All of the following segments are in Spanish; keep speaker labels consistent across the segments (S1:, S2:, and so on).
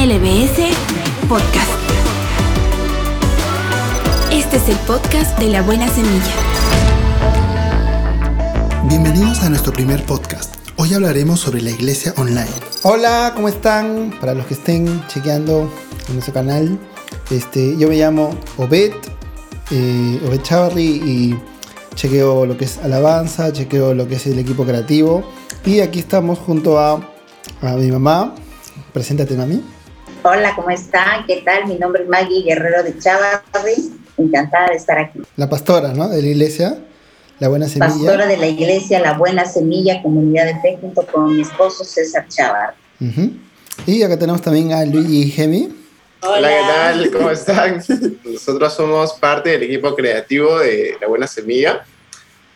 S1: LBS Podcast. Este es el podcast de la buena semilla.
S2: Bienvenidos a nuestro primer podcast. Hoy hablaremos sobre la iglesia online. Hola, ¿cómo están? Para los que estén chequeando en nuestro canal, este, yo me llamo Obed, eh, Obed Chavarri y chequeo lo que es alabanza, chequeo lo que es el equipo creativo. Y aquí estamos junto a, a mi mamá. Preséntate, mami.
S3: Hola, ¿cómo están? ¿Qué tal? Mi nombre es Maggie Guerrero de Chavarri. Encantada de estar aquí.
S2: La pastora, ¿no? De la iglesia, la buena semilla.
S3: Pastora de la iglesia La Buena Semilla, comunidad de fe, junto con mi esposo César Chavar.
S2: Ujú. Y acá tenemos también a Luigi y Gemi.
S4: Hola, ¿qué tal? ¿Cómo están? Nosotros somos parte del equipo creativo de La Buena Semilla.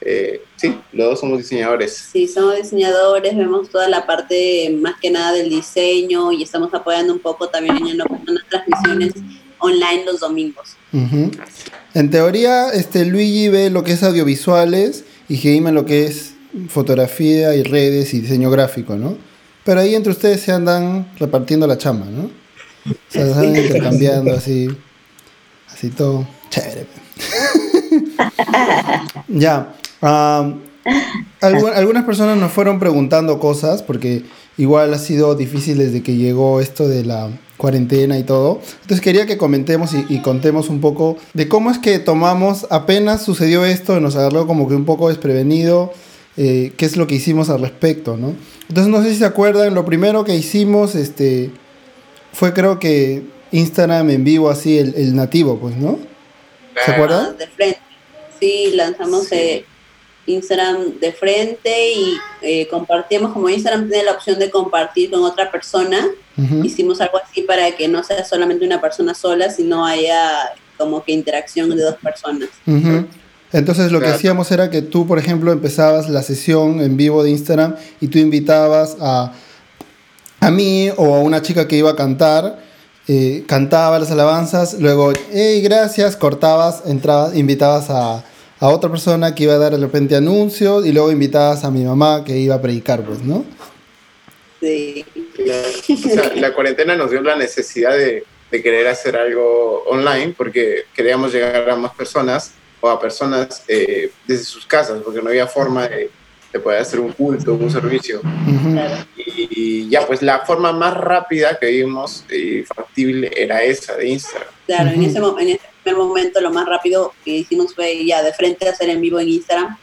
S4: Eh, sí, los dos somos diseñadores.
S5: Sí, somos diseñadores, vemos toda la parte más que nada del diseño y estamos apoyando un poco también en lo que son las transmisiones online los domingos.
S2: Ujú. En teoría, este, Luigi ve lo que es audiovisuales y Gemi lo que es fotografía y redes y diseño gráfico, ¿no? Pero ahí entre ustedes se andan repartiendo la chamba, ¿no? O sea, se andan intercambiando así, así todo chévere. ya. algu- algunas personas nos fueron preguntando cosas porque igual ha sido difícil desde que llegó esto de la cuarentena y todo. Entonces quería que comentemos y, y contemos un poco de cómo es que tomamos, apenas sucedió esto, nos agarró como que un poco desprevenido, eh, qué es lo que hicimos al respecto, ¿no? Entonces no sé si se acuerdan, lo primero que hicimos este, fue creo que Instagram en vivo, así, el, el nativo, pues, ¿no? ¿Se
S4: Ah,
S2: acuerdan?
S5: De frente. Sí, lanzamos eh, Instagram de frente y eh, compartimos, como Instagram tiene la opción de compartir con otra persona, hicimos algo así para que no sea solamente una persona sola, sino haya como que interacción de dos personas.
S2: Entonces lo que hacíamos era que tú, por ejemplo, empezabas la sesión en vivo de Instagram y tú invitabas a, a mí o a una chica que iba a cantar, eh, cantaba las alabanzas, luego, hey, gracias, cortabas, entrabas, invitabas a, a otra persona que iba a dar de repente anuncios y luego invitabas a mi mamá que iba a predicar, pues, ¿no?
S5: Sí.
S4: La, o sea, la cuarentena nos dio la necesidad de, de querer hacer algo online porque queríamos llegar a más personas o a personas eh, desde sus casas porque no había forma de, de poder hacer un culto, un servicio.
S2: Ujú.
S5: Claro.
S4: Y ya, pues la forma más rápida que vimos y factible era esa de Instagram.
S5: Claro, en,
S2: Ujú.
S5: ese, mo- en ese primer momento lo más rápido que hicimos fue ya de frente hacer en vivo en Instagram,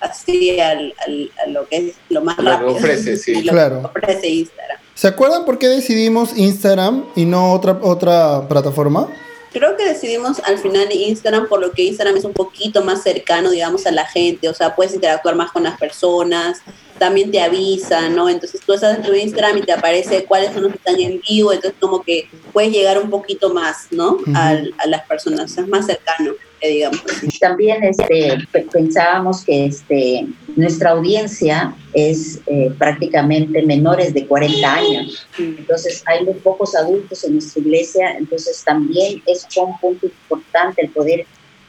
S5: así al, al- a lo que es lo más
S4: Lo
S5: rápido.
S4: ofrece, sí.
S5: lo
S2: Claro.
S5: que ofrece Instagram.
S2: ¿Se acuerdan por qué decidimos Instagram y no otra, otra plataforma?
S5: Creo que decidimos al final Instagram por lo que Instagram es un poquito más cercano, digamos, a la gente, o sea, puedes interactuar más con las personas, también te avisa, ¿no? Entonces tú estás en tu Instagram y te aparece cuáles son los que están en vivo, entonces como que puedes llegar un poquito más, ¿no? A las personas, es más cercano, eh, digamos.
S3: También este, pe- pensábamos que este, nuestra audiencia es eh, prácticamente menores de 40 años. Entonces hay muy pocos adultos en nuestra iglesia, entonces también es un punto importante el poder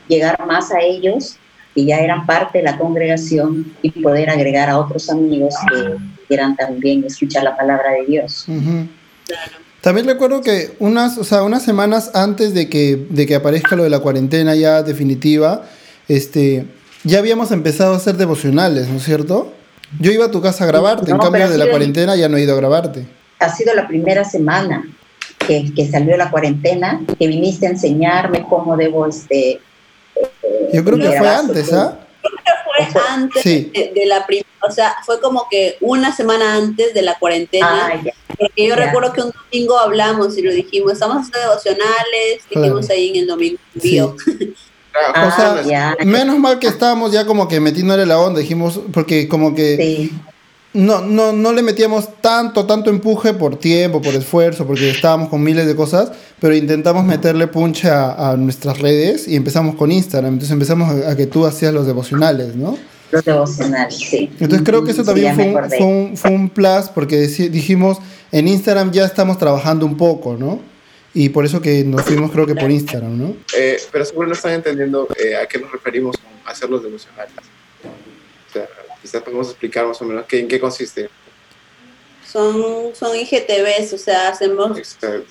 S3: llegar más a ellos que ya eran parte de la congregación y poder agregar a otros amigos que quieran también escuchar la palabra de Dios.
S5: Claro.
S2: También recuerdo que unas, o sea, unas semanas antes de que, de que aparezca lo de la cuarentena ya definitiva, este, ya habíamos empezado a hacer devocionales, ¿no es cierto? Yo iba a tu casa a grabarte, en cambio de la cuarentena ya no he ido a grabarte.
S3: ha sido la primera semana que, que salió la cuarentena, que viniste a enseñarme cómo debo este. Eh,
S2: Yo creo que fue antes, ¿ah?
S5: Fue antes
S2: Sí.
S5: de, de la primera, o sea, fue como que una semana antes de la cuarentena,
S3: Ah,
S5: porque yo recuerdo que un domingo hablamos y lo dijimos, estamos haciendo devocionales, dijimos
S2: Claro.
S5: ahí en el domingo.
S2: Sí.
S3: Ah,
S2: o sea,
S3: ya.
S2: menos mal que estábamos ya como que metiéndole la onda, dijimos, porque como que
S3: Sí,
S2: no, no, no le metíamos tanto, tanto empuje por tiempo, por esfuerzo, porque estábamos con miles de cosas, pero intentamos meterle punche a, a nuestras redes y empezamos con Instagram. Entonces empezamos a, a que tú hacías los devocionales, ¿no?
S3: los devocionales, sí.
S2: Entonces creo que eso también fue, un, fue, un, fue un plus porque dijimos, en Instagram ya estamos trabajando un poco, ¿no? Y por eso que nos fuimos creo que por Instagram, ¿no?
S4: Eh, pero seguro no están entendiendo eh, a qué nos referimos con hacer los devocionales. Quizás podemos explicar más o menos qué, en qué consiste.
S5: Son, son IGTVs, o sea, hacemos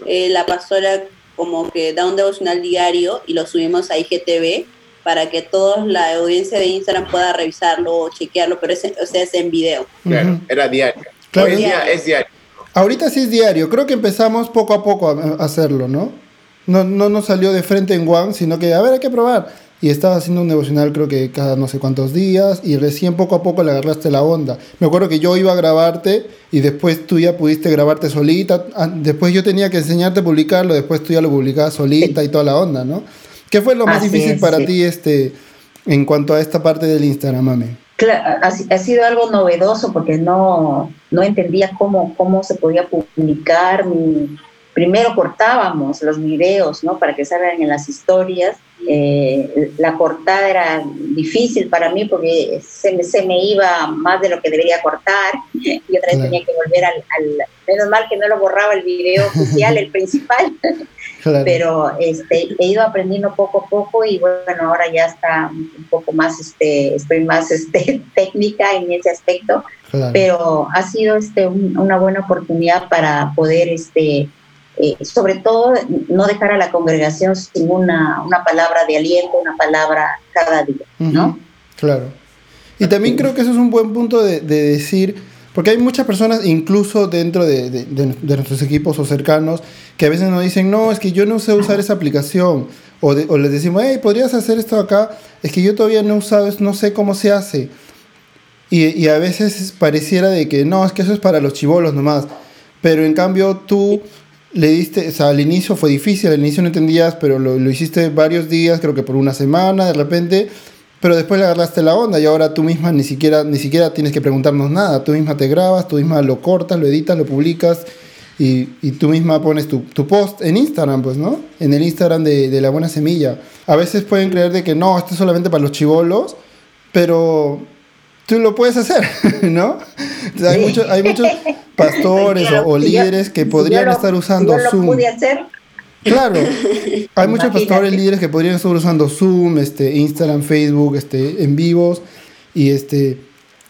S5: eh, la pastora como que da un devocional diario y lo subimos a IGTV para que toda la audiencia de Instagram pueda revisarlo o chequearlo, pero es, o sea, es en video.
S4: Claro, era diario.
S2: Claro,
S4: Hoy en
S2: es-
S4: día es diario.
S2: Ahorita sí es diario, creo que empezamos poco a poco a a hacerlo, ¿no? No, no nos salió de frente en One, sino que, a ver, hay que probar. Y estaba haciendo un devocional creo que cada no sé cuántos días y recién poco a poco le agarraste la onda. Me acuerdo que yo iba a grabarte y después tú ya pudiste grabarte solita. Ah, Después yo tenía que enseñarte a publicarlo, después tú ya lo publicabas solita y toda la onda, ¿no? ¿Qué fue lo más
S3: Así
S2: difícil
S3: es,
S2: para
S3: sí.
S2: ti este, en cuanto a esta parte del Instagram, mami?
S3: Ha, ha sido algo novedoso porque no, no entendía cómo, cómo se podía publicar. primero cortábamos los videos, ¿no? Para que salgan en las historias. Eh, la cortada era difícil para mí porque se me, se me iba más de lo que debería cortar y otra vez
S2: Claro.
S3: tenía que volver al, al- Menos mal que no lo borraba el video oficial, el principal,
S2: Claro.
S3: pero este, he ido aprendiendo poco a poco y bueno, ahora ya está un poco más, este, estoy más este, técnica en ese aspecto,
S2: claro.
S3: pero ha sido este, un- una buena oportunidad para poder, este, eh, sobre todo, no dejar a la congregación sin una, una palabra de aliento, una palabra cada día, ¿no?
S2: Claro. Y también creo que eso es un buen punto de, de decir, porque hay muchas personas, incluso dentro de, de- nuestros equipos o cercanos, que a veces nos dicen, no, es que yo no sé usar esa aplicación. O, o les decimos, hey, ¿podrías hacer esto acá? Es que yo todavía no he usado, no sé cómo se hace. Y, y a veces pareciera de que no, es que eso es para los chivolos nomás. Pero en cambio tú le diste, o sea, al inicio fue difícil, al inicio no entendías, pero lo, lo hiciste varios días, creo que por una semana de repente, pero después le agarraste la onda y ahora tú misma ni siquiera, ni siquiera tienes que preguntarnos nada, tú misma te grabas, tú misma lo cortas, lo editas, lo publicas y, y tú misma pones tu, tu post en Instagram, pues, ¿no? En el Instagram de, de La Buena Semilla. A veces pueden creer de que no, esto es solamente para los chivolos, pero tú lo puedes hacer, ¿no? O sea, hay, muchos, hay muchos pastores o, o
S3: Si yo-
S2: líderes que podrían
S3: lo-
S2: estar usando
S3: yo lo
S2: Zoom.
S3: pude hacer,
S2: Claro, hay muchos pastores líderes que podrían estar usando Zoom, este, Instagram, Facebook, este, en vivos y este,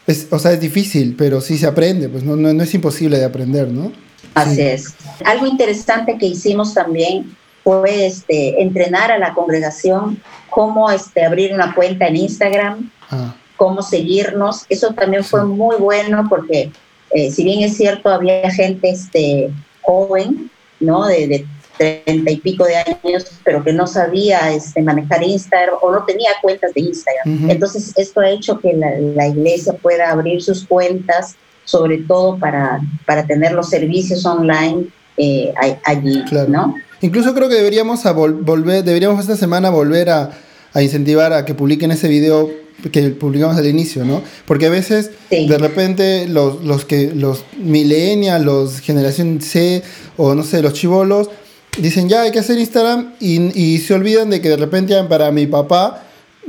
S2: es, o sea, es difícil, pero sí se aprende, pues no, no, no es imposible de aprender, ¿no?
S3: Así
S2: Sí.
S3: es. Algo interesante que hicimos también fue este, entrenar a la congregación cómo este, abrir una cuenta en Instagram,
S2: Ah,
S3: cómo seguirnos. Eso también fue muy bueno porque eh, si bien es cierto, había gente este, joven, ¿no? De, 30 y pico de años, pero que no sabía este, manejar Instagram o no tenía cuentas de Instagram. Entonces, esto ha hecho que la, la iglesia pueda abrir sus cuentas, sobre todo para, para tener los servicios online eh, allí,
S2: Claro.
S3: ¿no?
S2: Incluso creo que deberíamos a vol- volver, deberíamos esta semana volver a, a incentivar a que publiquen ese video que publicamos al inicio, ¿no? Porque a veces
S3: Sí.
S2: de repente los, los que los millennials, los generación C o no sé, los chivolos dicen ya hay que hacer Instagram y, y se olvidan de que de repente para mi papá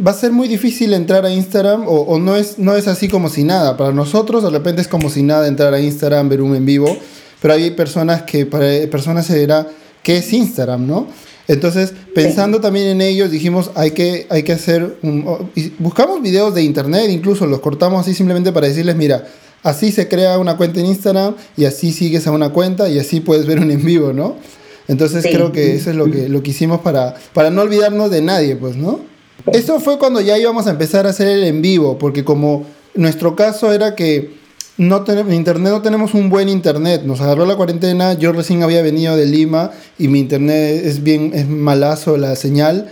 S2: va a ser muy difícil entrar a Instagram o, o no, es, no es así como si nada. Para nosotros de repente es como si nada entrar a Instagram, ver un en vivo, pero hay personas que para personas se dirá qué es Instagram, ¿no? Entonces, pensando también en ellos, dijimos, hay que, hay que hacer un... buscamos videos de internet, incluso los cortamos así simplemente para decirles, mira, así se crea una cuenta en Instagram y así sigues a una cuenta y así puedes ver un en vivo, ¿no? Entonces
S3: Sí.
S2: creo que eso es lo que, lo que hicimos para, para no olvidarnos de nadie, pues, ¿no? Eso fue cuando ya íbamos a empezar a hacer el en vivo, porque como nuestro caso era que no tenemos internet, no tenemos un buen internet. Nos agarró la cuarentena, yo recién había venido de Lima y mi internet es bien, es malazo la señal.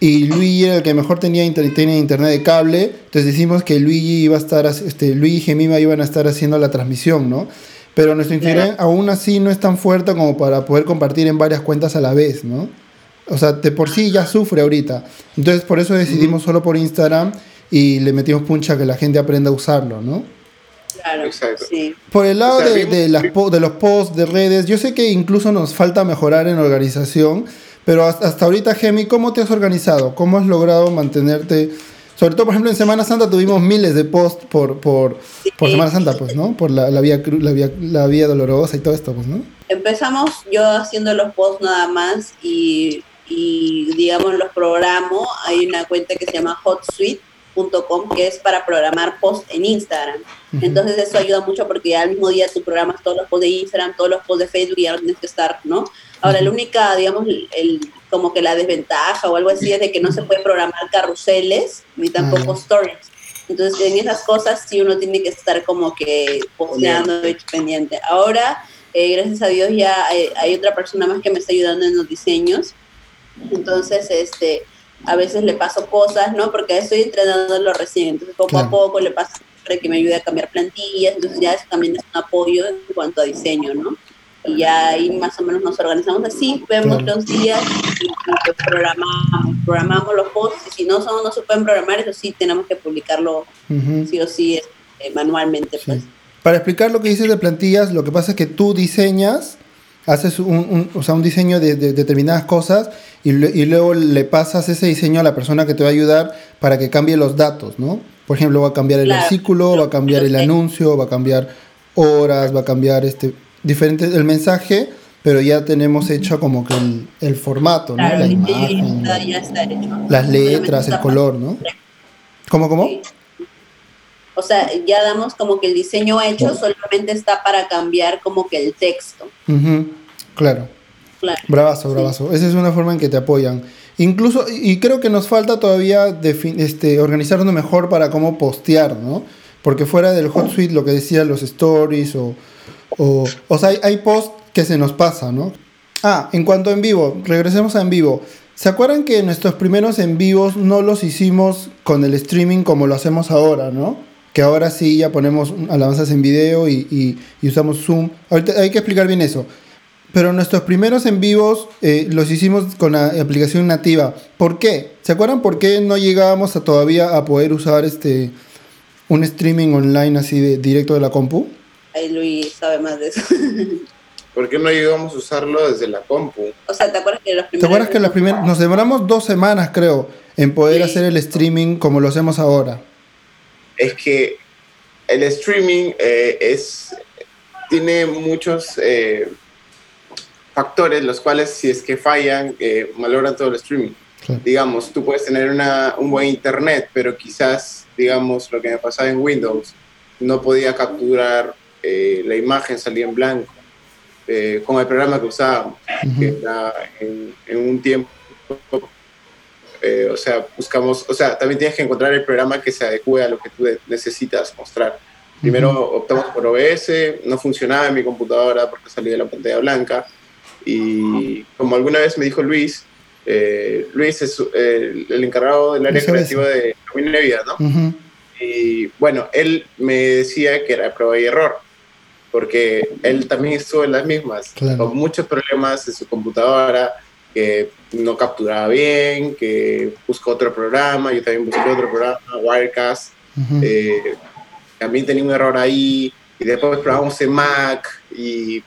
S2: Y Luigi era el que mejor tenía, inter- tenía internet de cable. Entonces decimos que Luigi iba a estar, este, Luigi y Gemima iban a estar haciendo la transmisión, ¿no? Pero nuestro internet aún así no es tan fuerte como para poder compartir en varias cuentas a la vez, ¿no? O sea, de por sí ya sufre ahorita. Entonces por eso decidimos solo por Instagram y le metimos puncha a que la gente aprenda a usarlo, ¿no?
S5: Claro,
S4: Exacto.
S5: sí.
S2: Por el lado
S4: O sea,
S2: de, las de los posts, de redes, yo sé que incluso nos falta mejorar en organización, pero hasta, hasta ahorita, Gemi, ¿cómo te has organizado? ¿Cómo has logrado mantenerte? Sobre todo, por ejemplo, en Semana Santa tuvimos miles de posts por, por, por
S5: Sí.
S2: Semana Santa, pues, ¿no? Por la, la, vía, cru- la, vía, la vía dolorosa y todo esto, pues, ¿no?
S5: Empezamos yo haciendo los posts nada más y, y digamos los programo. Hay una cuenta que se llama que es para programar post en Instagram. Entonces eso ayuda mucho porque ya al mismo día tú programas todos los posts de Instagram, todos los posts de Facebook y ya no tienes que estar, ¿no? Ahora, la única, digamos, el, como que la desventaja o algo así es de que no se puede programar carruseles ni tampoco stories. Entonces, en esas cosas sí uno tiene que estar como que posteando y pendiente. Ahora, eh, gracias a Dios, ya hay, hay, otra persona más que me está ayudando en los diseños. Entonces, este, a veces le paso cosas, ¿no? Porque estoy entrenándolo recién. Entonces, poco a poco le paso para que me ayude a cambiar plantillas. Entonces, ya eso también es un apoyo en cuanto a diseño, ¿no? y ya ahí más o menos nos organizamos así, vemos los días y, programamos, programamos los posts y si no son, no se pueden programar, eso sí tenemos que publicarlo sí o sí este, manualmente. Pues.
S2: Para explicar lo que dices de plantillas, lo que pasa es que tú diseñas, haces un, o sea, un diseño de, determinadas cosas y, y, luego le pasas ese diseño a la persona que te va a ayudar para que cambie los datos, ¿no? Por ejemplo, va a cambiar el versículo, va a cambiar el anuncio, va a cambiar horas, va a cambiar este diferente el mensaje, pero ya tenemos hecho como que el, formato, ¿no? la imagen, las letras, el color, ¿no? ¿Cómo, cómo?
S5: O sea, ya damos como que el diseño hecho solamente está para cambiar como que el texto.
S2: Claro. claro. Bravazo, bravazo. Esa es una forma en que te apoyan. Incluso, y creo que nos falta todavía este, organizarnos mejor para cómo postear, ¿no? Porque fuera del hot suite, lo que decía, los stories o, o, o sea, hay, hay posts que se nos pasa, ¿no? Ah, en cuanto a en vivo, regresemos a en vivo. ¿Se acuerdan que nuestros primeros en vivos no los hicimos con el streaming como lo hacemos ahora, ¿no? Que ahora sí ya ponemos alabanzas en video y, y, usamos Zoom. Ahorita hay que explicar bien eso. Pero nuestros primeros en vivos eh, los hicimos con la aplicación nativa. ¿Por qué? ¿Se acuerdan por qué no llegábamos a todavía a poder usar este un streaming online así de directo de la compu?
S5: Ahí Luis sabe más de eso.
S4: ¿Por qué no llegamos a usarlo desde la compu?
S5: O sea, ¿te acuerdas que los
S2: primeros... ¿Te acuerdas que los primeros... Nos demoramos dos semanas, creo, en poder hacer el streaming como lo hacemos ahora.
S4: Es que el streaming eh, es... Tiene muchos eh, factores, los cuales si es que fallan, eh, malogran todo el streaming. Digamos, tú puedes tener una, un buen internet, pero quizás, digamos, lo que me pasaba en Windows, no podía capturar eh, la imagen salía en blanco, con el programa que usábamos, que era en, un tiempo, eh, o sea, buscamos, o sea, también tienes que encontrar el programa que se adecue a lo que tú necesitas mostrar. Primero optamos por OBS, no funcionaba en mi computadora porque salía de la pantalla blanca, y como alguna vez me dijo Luis, Luis es el, encargado del área creativa de Camino Vida, ¿no? Y bueno, él me decía que era prueba y error porque él también estuvo en las mismas, con muchos problemas en su computadora, que no capturaba bien, que buscó otro programa, yo también busqué otro programa, Wirecast, eh, también tenía un error ahí, y después probamos en Mac y,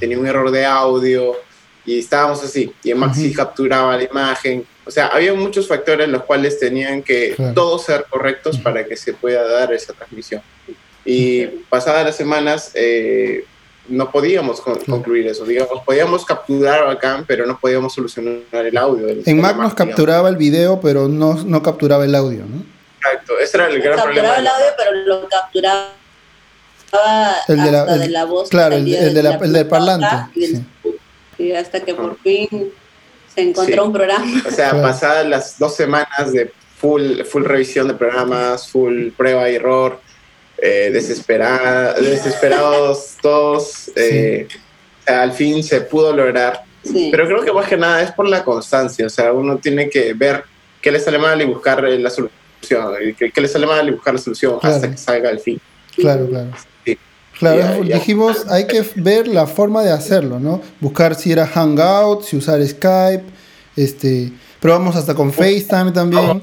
S4: tenía un error de audio, y estábamos así, y en Mac sí capturaba la imagen, o sea, había muchos factores los cuales tenían que todos ser correctos para que se pueda dar esa transmisión. Y pasadas las semanas eh, no podíamos concluir eso. Digamos, podíamos capturar bacán, pero no podíamos solucionar el audio.
S2: en Mac nos capturaba el video, pero no, no capturaba el audio, ¿no?
S4: Exacto, ese era el gran
S5: problema. Capturaba el audio, pero lo capturaba el de la, de la voz.
S2: Claro, el, de la, el del parlante.
S5: Y, hasta que por fin se encontró un programa.
S4: O sea, pasadas las dos semanas de full, full revisión de programas, full prueba y error, eh, desesperados todos. Eh, al fin se pudo lograr. Pero creo que más que nada es por la constancia. O sea, uno tiene que ver qué le sale mal y buscar la solución. Qué, qué le sale mal y buscar la solución hasta que salga al fin.
S2: Claro, claro. Claro, dijimos, hay que ver la forma de hacerlo, ¿no? Buscar si era Hangout, si usar Skype, este, probamos hasta con FaceTime también.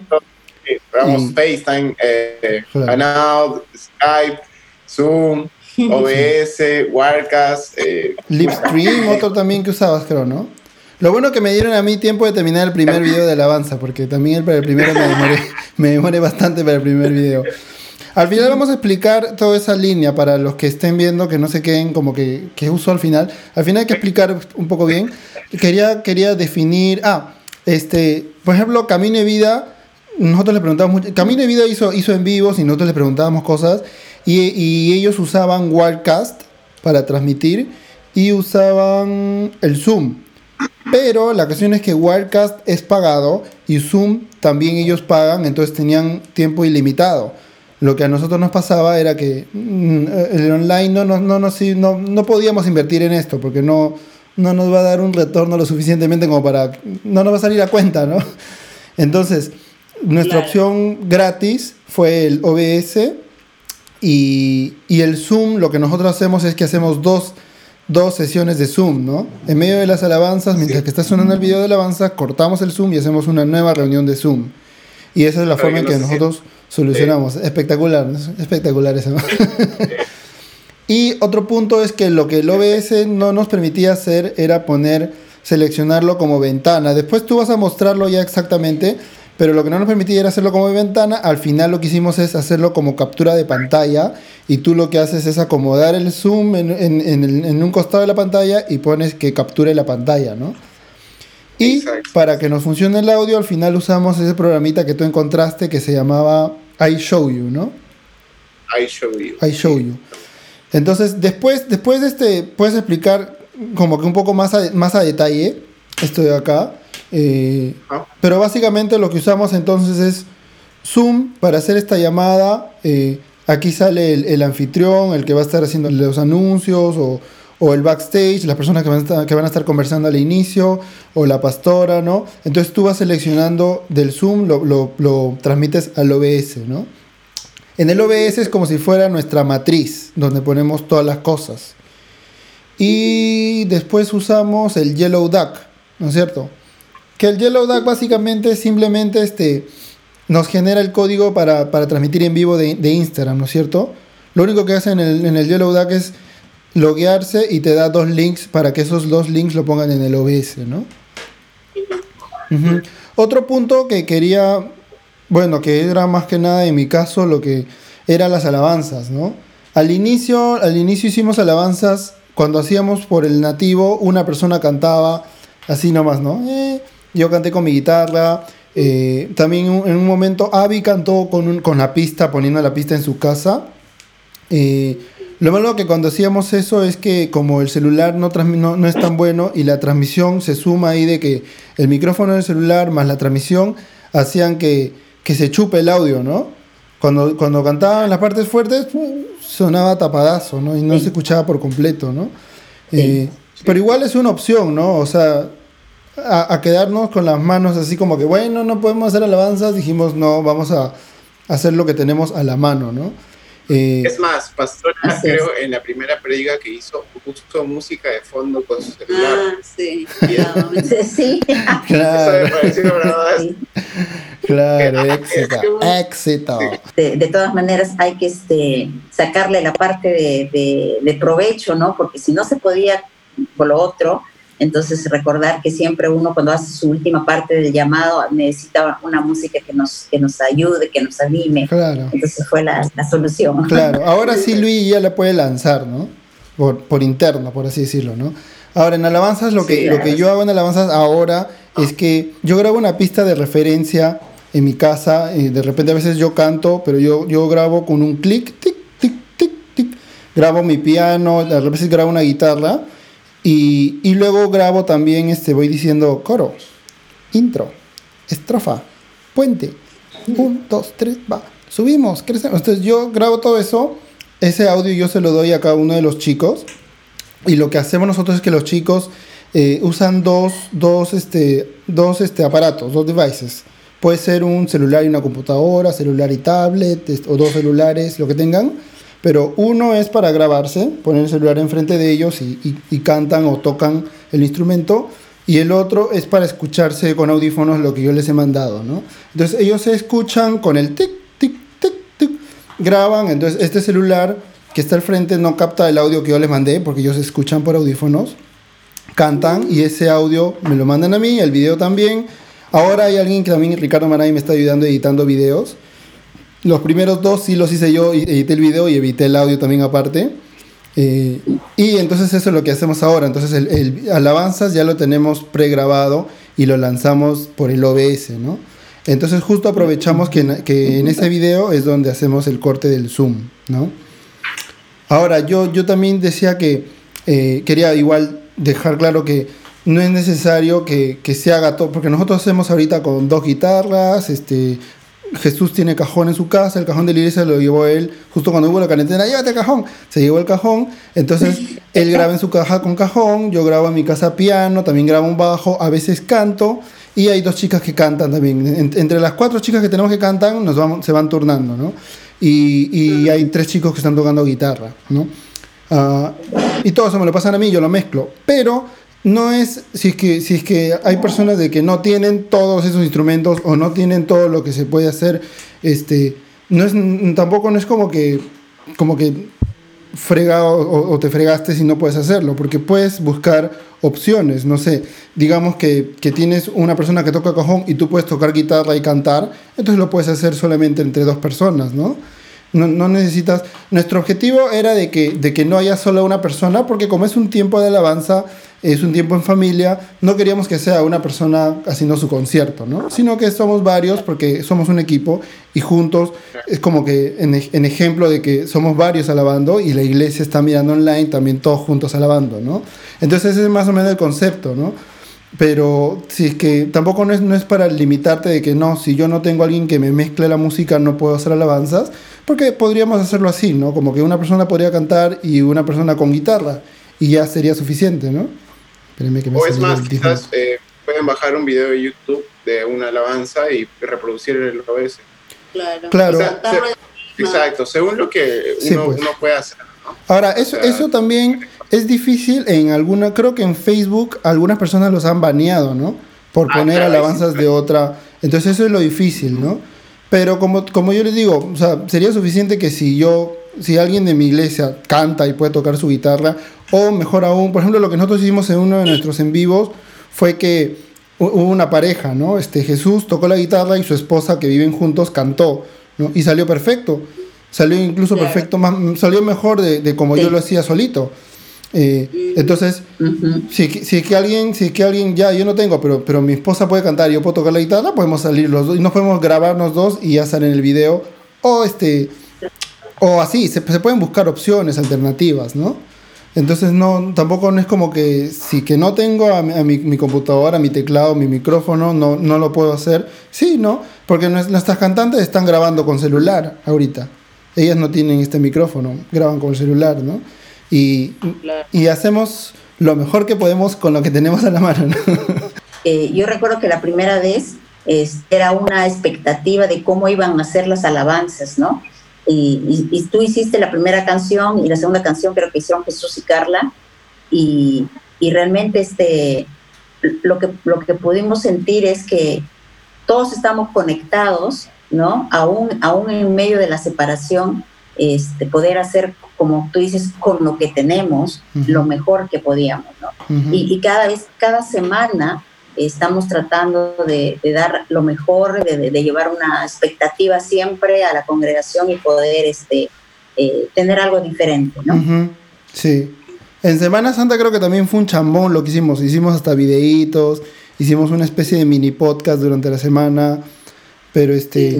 S4: Probamos FaceTime, eh, Hangout, Skype, Zoom, OBS, Wirecast. Eh,
S2: Livestream, otro también que usabas, creo, ¿no? Lo bueno que me dieron a mí tiempo de terminar el primer video de alabanza, porque también el, el primero me demoré, me demoré bastante para el primer video. Al final vamos a explicar toda esa línea para los que estén viendo, que no se queden como que, que uso al final. Al final hay que explicar un poco bien. Quería, quería definir, ah, este, por ejemplo, Camino de Vida nosotros le preguntábamos, mucho- Camino de Vida hizo, hizo en vivos y nosotros le preguntábamos cosas y, y ellos usaban Wildcast para transmitir y usaban el Zoom. Pero la cuestión es que Wildcast es pagado y Zoom también ellos pagan, entonces tenían tiempo ilimitado. Lo que a nosotros nos pasaba era que mm, el online no, no, nos- no, no podíamos invertir en esto porque no, no nos va a dar un retorno lo suficientemente como para... No nos va a salir a cuenta, ¿no? Entonces, nuestra
S5: Claro.
S2: opción gratis fue el OBS y, y el Zoom, lo que nosotros hacemos es que hacemos dos, dos sesiones de Zoom, ¿no? En medio de las alabanzas, mientras
S4: Sí.
S2: que está sonando el video de alabanza, cortamos el Zoom y hacemos una nueva reunión de Zoom. Y esa es la forma
S4: que
S2: en
S4: no
S2: que nosotros solucionamos. Espectacular, ¿no? espectacular eso. y otro punto es que lo que el OBS no nos permitía hacer era poner, seleccionarlo como ventana. Después tú vas a mostrarlo ya exactamente, pero lo que no nos permitía era hacerlo como ventana. Al final lo que hicimos es hacerlo como captura de pantalla y tú lo que haces es acomodar el zoom en, en- en el- en un costado de la pantalla y pones que capture la pantalla, ¿no? Y
S4: Exacto.
S2: para que nos funcione el audio, al final usamos ese programita que tú encontraste que se llamaba I Show You, ¿no?
S4: I show you.
S2: I Show You. Entonces, después, después de este, puedes explicar como que un poco más a, más a detalle esto de acá. Eh, pero básicamente lo que usamos entonces es Zoom para hacer esta llamada. eh, aquí sale el, anfitrión, el que va a estar haciendo los anuncios o, el backstage, las personas que van, a estar, conversando al inicio o la pastora, ¿no? Entonces tú vas seleccionando del Zoom, lo, lo- lo transmites al OBS, ¿no? En el OBS es como si fuera nuestra matriz, donde ponemos todas las cosas. Y después usamos el Yellow Duck, ¿no es cierto? Que el Yellow Duck básicamente simplemente este, nos genera el código para, para transmitir en vivo de, de Instagram, ¿no es cierto? Lo único que hace en el, en el Yellow Duck es loguearse y te da dos links para que esos dos links lo pongan en el OBS, ¿no? Otro punto que quería, bueno, que era más que nada en mi caso lo que eran las alabanzas, ¿no? Al inicio, al inicio hicimos alabanzas cuando hacíamos por el nativo, una persona cantaba así nomás, ¿no? Eh, yo canté con mi guitarra. eh, también un- en un momento Abby cantó con, un- con la pista, poniendo la pista en su casa. Eh, lo malo que cuando hacíamos eso es que como el celular no, transmi- no, no es tan bueno y la transmisión se suma ahí de que el micrófono del celular más la transmisión hacían que, que se chupe el audio, ¿no? Cuando, cuando cantaban las partes fuertes ¡pum! sonaba tapadazo, ¿no? Y no
S3: Sí.
S2: se escuchaba por completo, ¿no?
S3: Sí.
S2: Eh, pero igual es una opción, ¿no? O sea, a, a quedarnos con las manos así como que, bueno, no podemos hacer alabanzas, dijimos, no, vamos a hacer lo que tenemos a la mano, ¿no? Eh,
S4: Es más, Pastora,
S3: es.
S4: creo, en la primera predica que hizo, puso música de fondo con su celular.
S5: Ah, sí.
S3: Sí,
S4: Eso
S2: claro,
S4: me pareció, ¿verdad?
S3: sí.
S2: claro, éxito, éxito.
S3: De, de todas maneras hay que este, sacarle la parte de, de- de provecho, ¿no? Porque si no se podía por lo otro, entonces recordar que siempre uno cuando hace su última parte del llamado necesita una música que nos, que nos ayude, que nos anime.
S2: Claro,
S3: Entonces fue la, la solución.
S2: claro. Ahora sí Luis ya la puede lanzar, ¿no? Por, por interno, por así decirlo, ¿no? Ahora, en alabanzas, lo que,
S3: Sí,
S2: lo que
S3: claro.
S2: yo hago en alabanzas ahora es que yo grabo una pista de referencia en mi casa, y de repente a veces yo canto, pero yo, yo grabo con un clic, tic, tic, tic, tic. Grabo mi piano, a veces grabo una guitarra y, luego grabo también, este, voy diciendo coro, intro, estrofa, puente, un, dos, tres, va, subimos, crecemos. Entonces yo grabo todo eso, ese audio yo se lo doy a cada uno de los chicos y lo que hacemos nosotros es que los chicos eh, usan dos, dos, este, dos este, aparatos, dos devices. Puede ser un celular y una computadora, celular y tablet, o dos celulares, lo que tengan. Pero uno es para grabarse, poner el celular enfrente de ellos y, cantan o tocan el instrumento. Y el otro es para escucharse con audífonos lo que yo les he mandado, ¿no? Entonces ellos se escuchan con el tic, tic, tic, tic. Graban, entonces este celular que está al frente no capta el audio que yo les mandé porque ellos escuchan por audífonos cantan y ese audio me lo mandan a mí, el video también. Ahora hay alguien que también, Ricardo Maray, me está ayudando editando videos. Los primeros dos sí los hice yo, edité el video y edité el audio también aparte. Eh, y entonces eso es lo que hacemos ahora. Entonces el, el alabanzas ya lo tenemos pregrabado y lo lanzamos por el OBS, ¿no? Entonces justo aprovechamos que en, que en ese video es donde hacemos el corte del zoom, ¿no? Ahora, yo, yo también decía que eh, quería igual dejar claro que no es necesario que, que se haga todo, porque nosotros hacemos ahorita con dos guitarras, este, Jesús tiene cajón en su casa, el cajón de la iglesia lo llevó él justo cuando hubo la cuarentena, llévate el cajón, se llevó el cajón, entonces él graba en su caja con cajón, yo grabo en mi casa piano, también grabo un bajo, a veces canto, y hay dos chicas que cantan también, En- entre las cuatro chicas que tenemos que cantan, nos vamos, se van turnando, ¿no? Y, y hay tres chicos que están tocando guitarra, ¿no? Ah, y todo eso me lo pasan a mí, yo lo mezclo. Pero no es, si es, que, si es que hay personas de que no tienen todos esos instrumentos o no tienen todo lo que se puede hacer, este, no es, tampoco no es como que, como que frega o, te fregaste si no puedes hacerlo, porque puedes buscar opciones, no sé, digamos que, que tienes una persona que toca cajón y tú puedes tocar guitarra y cantar, entonces lo puedes hacer solamente entre dos personas, ¿no? No, necesitas. Nuestro objetivo era de que, de que no haya solo una persona, porque como es un tiempo de alabanza, es un tiempo en familia, no queríamos que sea una persona haciendo su concierto, ¿no? Sino que somos varios, porque somos un equipo y juntos es como que en, en ejemplo de que somos varios alabando y la iglesia está mirando online también todos juntos alabando, ¿no? Entonces ese es más o menos el concepto, ¿no? Pero si es que tampoco no es, no es para limitarte de que no, si yo no tengo a alguien que me mezcle la música, no puedo hacer alabanzas, porque podríamos hacerlo así, ¿no? Como que una persona podría cantar y una persona con guitarra, y ya sería suficiente, ¿no? Espérenme que me
S4: O es más, quizás eh, pueden bajar un video de YouTube de una alabanza y reproducir el OBS.
S5: Claro.
S2: Claro.
S4: O sea,
S5: Cantarlo
S4: se- exacto, según lo que
S2: Sí,
S4: uno,
S2: pues.
S4: uno puede hacer. ¿no?
S2: Ahora, eso,
S4: O sea,
S2: eso también es difícil en alguna, creo que en Facebook algunas personas los han baneado, ¿no? Por
S4: Ah,
S2: poner
S4: claro,
S2: alabanzas
S4: sí.
S2: de otra. Entonces eso es lo difícil, ¿no? Pero como, como yo les digo, o sea, sería suficiente que si yo, si alguien de mi iglesia canta y puede tocar su guitarra, o mejor aún, por ejemplo, lo que nosotros hicimos en uno de nuestros en vivos fue que hu- hubo una pareja, ¿no? Este, Jesús tocó la guitarra y su esposa que viven juntos cantó, ¿no? Y salió perfecto. Salió incluso
S5: Claro.
S2: perfecto, más, salió mejor de, de como yo
S3: Sí.
S2: lo hacía solito. Eh, entonces,
S3: Ujú.
S2: si, si es que alguien, si es que alguien ya, yo no tengo, pero, pero mi esposa puede cantar y yo puedo tocar la guitarra, podemos salir los dos y nos podemos grabarnos dos y ya salen en el video. O este, o así, se, se pueden buscar opciones alternativas, ¿no? Entonces no, tampoco no es como que si que no tengo a, mi, a mi- mi computadora, mi teclado, mi micrófono, no, no lo puedo hacer. Sí, ¿no? Porque nues- nuestras cantantes están grabando con celular ahorita. Ellas no tienen este micrófono, graban con el celular, ¿no? Y,
S5: Claro.
S2: y hacemos lo mejor que podemos con lo que tenemos a la mano, ¿no?
S3: Eh, yo recuerdo que la primera vez es- era una expectativa de cómo iban a ser las alabanzas, ¿no? Y, y- y tú hiciste la primera canción y la segunda canción creo que hicieron Jesús y Carla y, y realmente este, lo, que, lo que pudimos sentir es que todos estamos conectados, ¿no? Aún, aún en medio de la separación, este, poder hacer, como tú dices, con lo que tenemos, lo mejor que podíamos, ¿no? Y, y cada vez, cada semana estamos tratando de, de dar lo mejor, de, de- de llevar una expectativa siempre a la congregación y poder este, eh, tener algo diferente, ¿no?
S2: Sí. En Semana Santa creo que también fue un chambón lo que hicimos. Hicimos hasta videitos, hicimos una especie de mini podcast durante la semana. Pero este.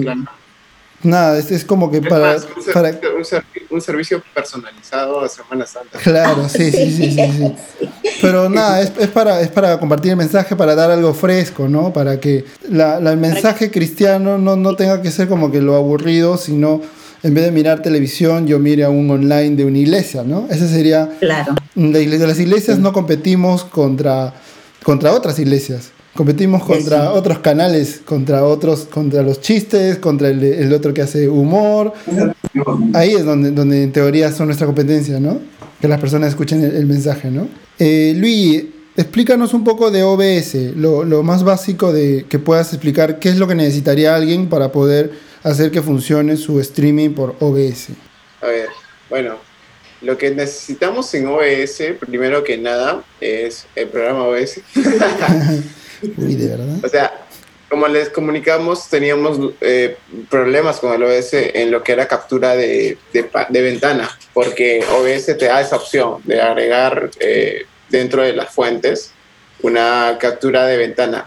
S2: Nada, es, es como que
S4: Es
S2: para.
S4: más, un,
S2: para
S4: servicio, un servi- un servicio personalizado a Semana Santa.
S2: claro, sí, sí, sí, sí, sí. Pero nada, es, es para, es para compartir el mensaje, para dar algo fresco, ¿no? Para que la, la- el mensaje cristiano no, no tenga que ser como que lo aburrido, sino en vez de mirar televisión, yo mire a un online de una iglesia, ¿no? Ese sería
S3: Claro,
S2: La iglesia- las iglesias no competimos contra, contra otras iglesias. Competimos contra
S3: Sí.
S2: otros canales, contra otros, contra los chistes, contra el, el otro que hace humor. Ahí es donde, donde en teoría son nuestra competencia, ¿no? Que las personas escuchen el, el mensaje, ¿no? Eh, Luigi, explícanos un poco de OBS, lo, lo más básico de que puedas explicar qué es lo que necesitaría alguien para poder hacer que funcione su streaming por OBS.
S4: A ver, bueno, lo que necesitamos en OBS, primero que nada, es el programa OBS.
S2: Uy, de verdad.
S4: O sea, como les comunicamos, teníamos eh, problemas con el OBS en lo que era captura de, de de ventana, porque OBS te da esa opción de agregar eh, dentro de las fuentes una captura de ventana,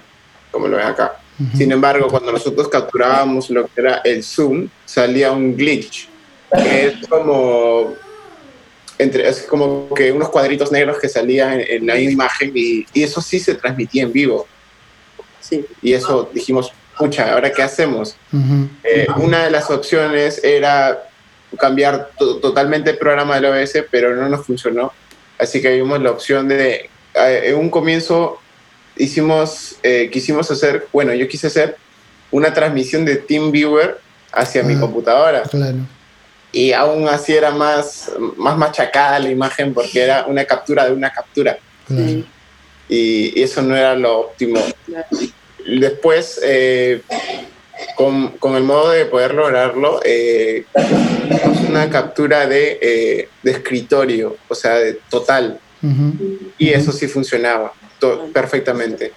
S4: como lo ven acá. Sin embargo, cuando nosotros capturábamos lo que era el zoom, salía un glitch, que es como, entre, es como que unos cuadritos negros que salían en, la imagen y, y, eso sí se transmitía en vivo.
S5: Sí.
S4: Y eso dijimos, pucha, ¿ahora qué hacemos? eh, una de las opciones era cambiar totalmente el programa del OBS, pero no nos funcionó. Así que vimos la opción de, eh, en un comienzo hicimos, eh, quisimos hacer, bueno, yo quise hacer una transmisión de TeamViewer hacia mi
S2: Ah,
S4: computadora.
S2: Claro.
S4: Y aún así era más, más machacada la imagen porque era una captura de una captura.
S2: claro.
S4: Y, y eso no era lo óptimo.
S5: Claro.
S4: Después, eh, con, con el modo de poder lograrlo, eh, una captura de, eh, de escritorio, o sea, de total.
S2: Ujú.
S4: Y eso sí funcionaba perfectamente.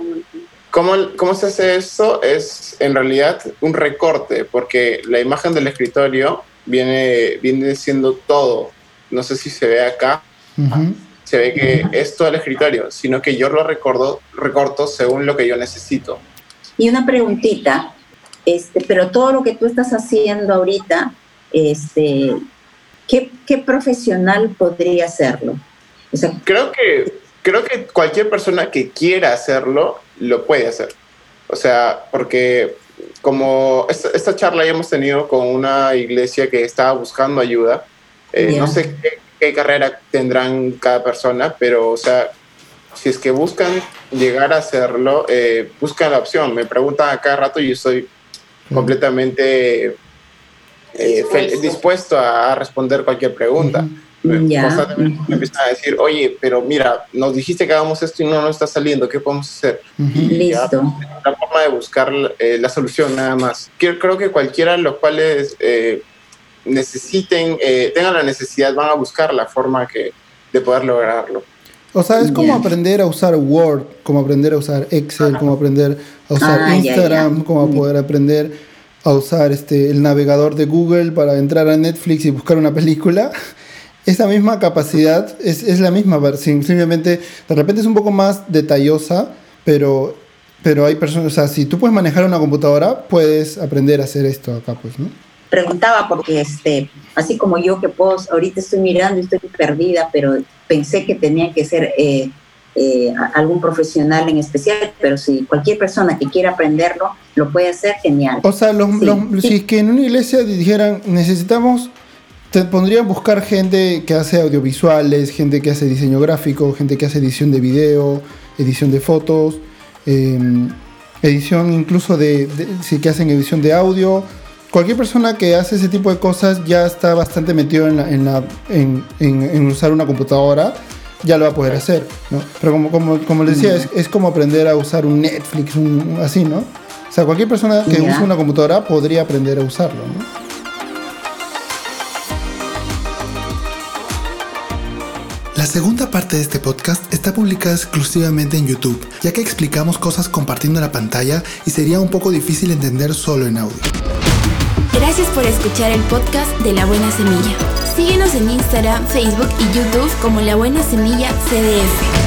S4: ¿Cómo, ¿Cómo se hace esto? Es en realidad un recorte, porque la imagen del escritorio viene, viene siendo todo. No sé si se ve acá,
S2: Ujú.
S4: se ve que es todo el escritorio, sino que yo lo recordo, recorto según lo que yo necesito.
S3: Y una preguntita, este, pero todo lo que tú estás haciendo ahorita, este, ¿qué, qué profesional podría hacerlo? O sea,
S4: Creo que, creo que cualquier persona que quiera hacerlo, lo puede hacer. O sea, porque como esta, esta charla ya hemos tenido con una iglesia que estaba buscando ayuda, eh, no sé qué, qué carrera tendrán cada persona, pero o sea, si es que buscan llegar a hacerlo, eh, buscan la opción. Me preguntan a cada rato y yo estoy completamente eh,
S5: Dispuesto.
S4: dispuesto a responder cualquier pregunta.
S3: Ya.
S4: constantemente me empiezan a decir, oye, pero mira, nos dijiste que hagamos esto y no nos está saliendo, ¿qué podemos hacer?
S2: Ujú.
S4: Y ya,
S3: listo.
S4: la forma de buscar eh, la solución nada más. Creo, creo que cualquiera de los cuales eh, necesiten, eh, tengan la necesidad, van a buscar la forma que, de poder lograrlo.
S2: O sea, es como
S3: Ya.
S2: aprender a usar Word, como aprender a usar Excel, como aprender a usar
S3: Ah,
S2: Instagram,
S3: ya.
S2: como
S3: Mm.
S2: poder aprender a usar este, el navegador de Google para entrar a Netflix y buscar una película. Esa misma capacidad es, es la misma, simplemente de repente es un poco más detallosa, pero, pero hay personas, o sea, si tú puedes manejar una computadora, puedes aprender a hacer esto acá, pues, ¿no?
S3: Preguntaba porque, este, así como yo que puedo, ahorita estoy mirando y estoy perdida, pero pensé que tenía que ser eh, eh, algún profesional en especial, pero si cualquier persona que quiera aprenderlo lo puede hacer, genial.
S2: O sea, los,
S3: Sí,
S2: los- si es que en una iglesia dijeran, necesitamos, te pondrían buscar gente que hace audiovisuales, gente que hace diseño gráfico, gente que hace edición de video, edición de fotos, eh, edición incluso de, de- sí, que hacen edición de audio. Cualquier persona que hace ese tipo de cosas ya está bastante metido en, la- en, la- en- en- en usar una computadora, ya lo va a poder hacer, ¿no? Pero como, como, como les decía, es, es como aprender a usar un Netflix, un, un- así, ¿no? O sea, cualquier persona que
S3: Ya.
S2: use una computadora podría aprender a usarlo, ¿no?
S6: La segunda parte de este podcast está publicada exclusivamente en YouTube, ya que explicamos cosas compartiendo la pantalla y sería un poco difícil entender solo en audio.
S1: Gracias por escuchar el podcast de La Buena Semilla. Síguenos en Instagram, Facebook y YouTube como La Buena Semilla CDF.